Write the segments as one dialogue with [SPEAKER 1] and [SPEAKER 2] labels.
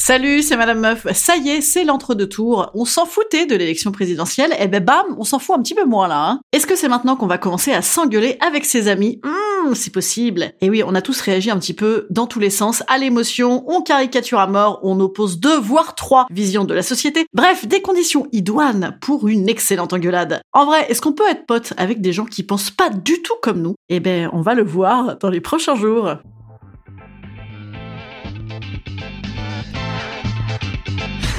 [SPEAKER 1] Salut, c'est Madame Meuf. Ça y est, c'est l'entre-deux tours. On s'en foutait de l'élection présidentielle, et ben bam, on s'en fout un petit peu moins là. Hein. Est-ce que c'est maintenant qu'on va commencer à s'engueuler avec ses amis? Hum, c'est possible. Et oui, on a tous réagi un petit peu dans tous les sens à l'émotion, on caricature à mort, on oppose deux voire trois visions de la société. Bref, des conditions idoines pour une excellente engueulade. En vrai, est-ce qu'on peut être pote avec des gens qui pensent pas du tout comme nous? Eh ben, on va le voir dans les prochains jours.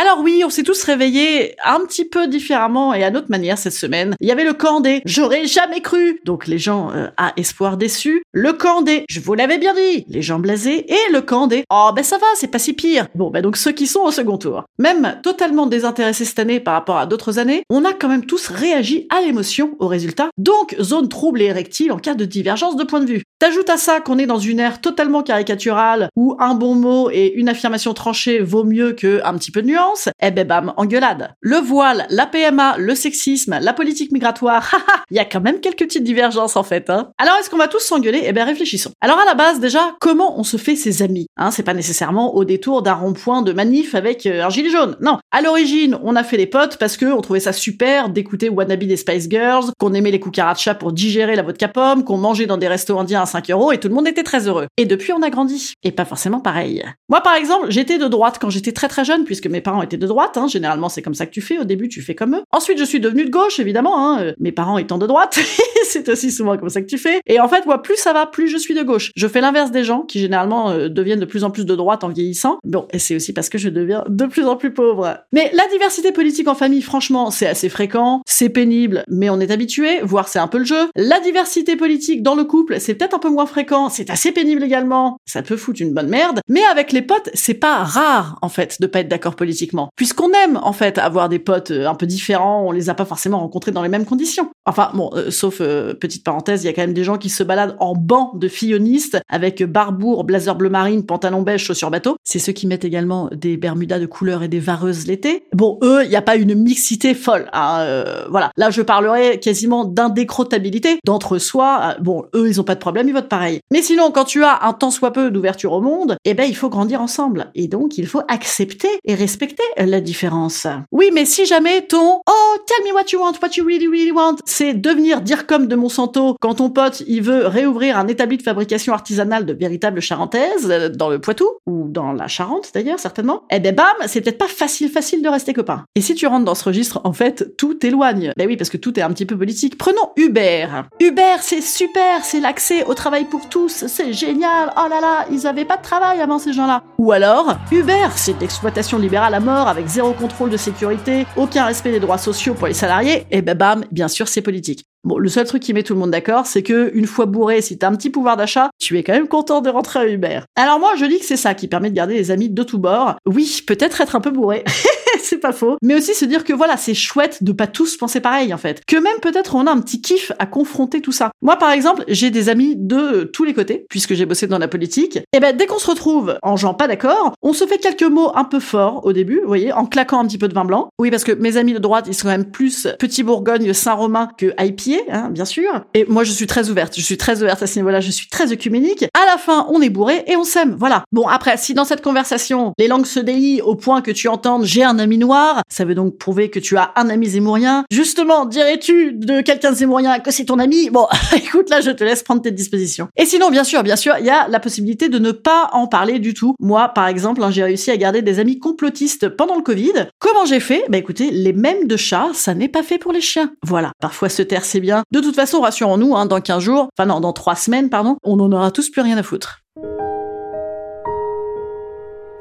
[SPEAKER 1] Alors oui, on s'est tous réveillés un petit peu différemment et à notre manière cette semaine. Il y avait le camp des « j'aurais jamais cru », donc les gens euh, à espoir déçus. Le camp des « je vous l'avais bien dit », les gens blasés. Et le camp des « oh ben ça va, c'est pas si pire ». Bon ben donc ceux qui sont au second tour. Même totalement désintéressés cette année par rapport à d'autres années, on a quand même tous réagi à l'émotion au résultat. Donc zone trouble et érectile en cas de divergence de point de vue. T'ajoutes à ça qu'on est dans une ère totalement caricaturale où un bon mot et une affirmation tranchée vaut mieux que un petit peu de nuance, eh ben bam, engueulade. Le voile, la PMA, le sexisme, la politique migratoire, haha, il y a quand même quelques petites divergences en fait. Hein. Alors est-ce qu'on va tous s'engueuler? Eh ben réfléchissons. Alors à la base déjà, comment on se fait ses amis? Hein, C'est pas nécessairement au détour d'un rond-point de manif avec euh, un gilet jaune. Non. À l'origine, on a fait des potes parce que on trouvait ça super d'écouter Wannabe des Spice Girls, qu'on aimait les cucarachas pour digérer la vodka pomme, qu'on mangeait dans des restos indiens 5 euros et tout le monde était très heureux. Et depuis, on a grandi. Et pas forcément pareil. Moi, par exemple, j'étais de droite quand j'étais très très jeune, puisque mes parents étaient de droite. Hein. Généralement, c'est comme ça que tu fais. Au début, tu fais comme eux. Ensuite, je suis devenue de gauche, évidemment. Hein. Mes parents étant de droite, c'est aussi souvent comme ça que tu fais. Et en fait, moi, plus ça va, plus je suis de gauche. Je fais l'inverse des gens qui généralement euh, deviennent de plus en plus de droite en vieillissant. Bon, et c'est aussi parce que je deviens de plus en plus pauvre. Mais la diversité politique en famille, franchement, c'est assez fréquent, c'est pénible, mais on est habitué, voire c'est un peu le jeu. La diversité politique dans le couple, c'est peut-être un peu moins fréquent, c'est assez pénible également, ça peut foutre une bonne merde, mais avec les potes, c'est pas rare, en fait, de pas être d'accord politiquement. Puisqu'on aime, en fait, avoir des potes euh, un peu différents, on les a pas forcément rencontrés dans les mêmes conditions. Enfin, bon, euh, sauf, euh, petite parenthèse, il y a quand même des gens qui se baladent en banc de fillonistes, avec barbour, blazer bleu marine, pantalon beige, chaussures bateau. C'est ceux qui mettent également des bermudas de couleur et des vareuses l'été. Bon, eux, il n'y a pas une mixité folle, hein, euh, voilà. Là, je parlerai quasiment d'indécrottabilité, d'entre-soi. Euh, Bon, eux, ils ont pas de problème, ils votent pareil. Mais sinon, quand tu as un tant soit peu d'ouverture au monde, eh ben, il faut grandir ensemble. Et donc, il faut accepter et respecter la différence. Oui, mais si jamais ton Oh, tell me what you want, what you really, really want, c'est devenir dire comme de Monsanto quand ton pote, il veut réouvrir un établi de fabrication artisanale de véritables charentaises euh, dans le Poitou, ou dans la Charente d'ailleurs, certainement, eh ben bam, c'est peut-être pas facile, facile de rester copain. Et si tu rentres dans ce registre, en fait, tout t'éloigne. Ben oui, parce que tout est un petit peu politique. Prenons Uber. Uber, c'est super, c'est l'accès au travail pour tous, c'est génial, oh là là, ils avaient pas de travail avant ces gens-là. Ou alors, Uber, c'est l'exploitation libérale à mort avec zéro contrôle de sécurité, aucun respect des droits sociaux pour les salariés, et ben bam, bien sûr, c'est politique. Bon, le seul truc qui met tout le monde d'accord, c'est que une fois bourré, si t'as un petit pouvoir d'achat, tu es quand même content de rentrer à Uber. Alors moi, je dis que c'est ça qui permet de garder les amis de tous bords. Oui, peut-être être un peu bourré. c'est pas faux. Mais aussi se dire que voilà, c'est chouette de pas tous penser pareil, en fait. Que même peut-être on a un petit kiff à confronter tout ça. Moi, par exemple, j'ai des amis de tous les côtés, puisque j'ai bossé dans la politique. Et ben, dès qu'on se retrouve en gens pas d'accord, on se fait quelques mots un peu forts au début, vous voyez, en claquant un petit peu de vin blanc. Oui, parce que mes amis de droite, ils sont quand même plus Petit Bourgogne, Saint-Romain que IPA, hein, bien sûr. Et moi, je suis très ouverte. Je suis très ouverte à ce niveau-là. Je suis très œcuménique. À la fin, on est bourré et on s'aime. Voilà. Bon, après, si dans cette conversation, les langues se délient au point que tu entendes j'ai un ami noir, ça veut donc prouver que tu as un ami zémourien. Justement, dirais-tu de quelqu'un de zémourien que c'est ton ami? Bon, écoute, là, je te laisse prendre tes dispositions. Et sinon, bien sûr, bien sûr, il y a la possibilité de ne pas en parler du tout. Moi, par exemple, hein, j'ai réussi à garder des amis complotistes pendant le Covid. Comment j'ai fait? Bah écoutez, les mêmes de chats, ça n'est pas fait pour les chiens. Voilà. Parfois, se taire, c'est bien. De toute façon, rassurons-nous, hein, dans 15 jours, enfin non, dans 3 semaines, pardon, on en aura tous plus rien à foutre.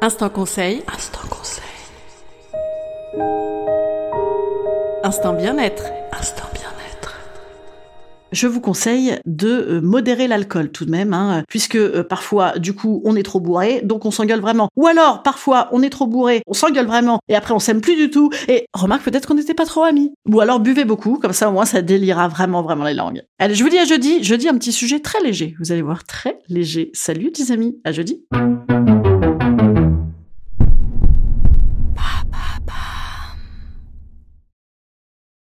[SPEAKER 1] Instant conseil.
[SPEAKER 2] Instant conseil.
[SPEAKER 1] Instant bien-être.
[SPEAKER 2] Instant bien-être.
[SPEAKER 1] Je vous conseille de euh, modérer l'alcool tout de même, hein, puisque euh, parfois, du coup, on est trop bourré, donc on s'engueule vraiment. Ou alors, parfois, on est trop bourré, on s'engueule vraiment, et après, on s'aime plus du tout, et remarque peut-être qu'on n'était pas trop amis. Ou alors, buvez beaucoup, comme ça, au moins, ça délira vraiment, vraiment les langues. Allez, je vous dis à jeudi. Jeudi, un petit sujet très léger. Vous allez voir, très léger. Salut, les amis. À jeudi.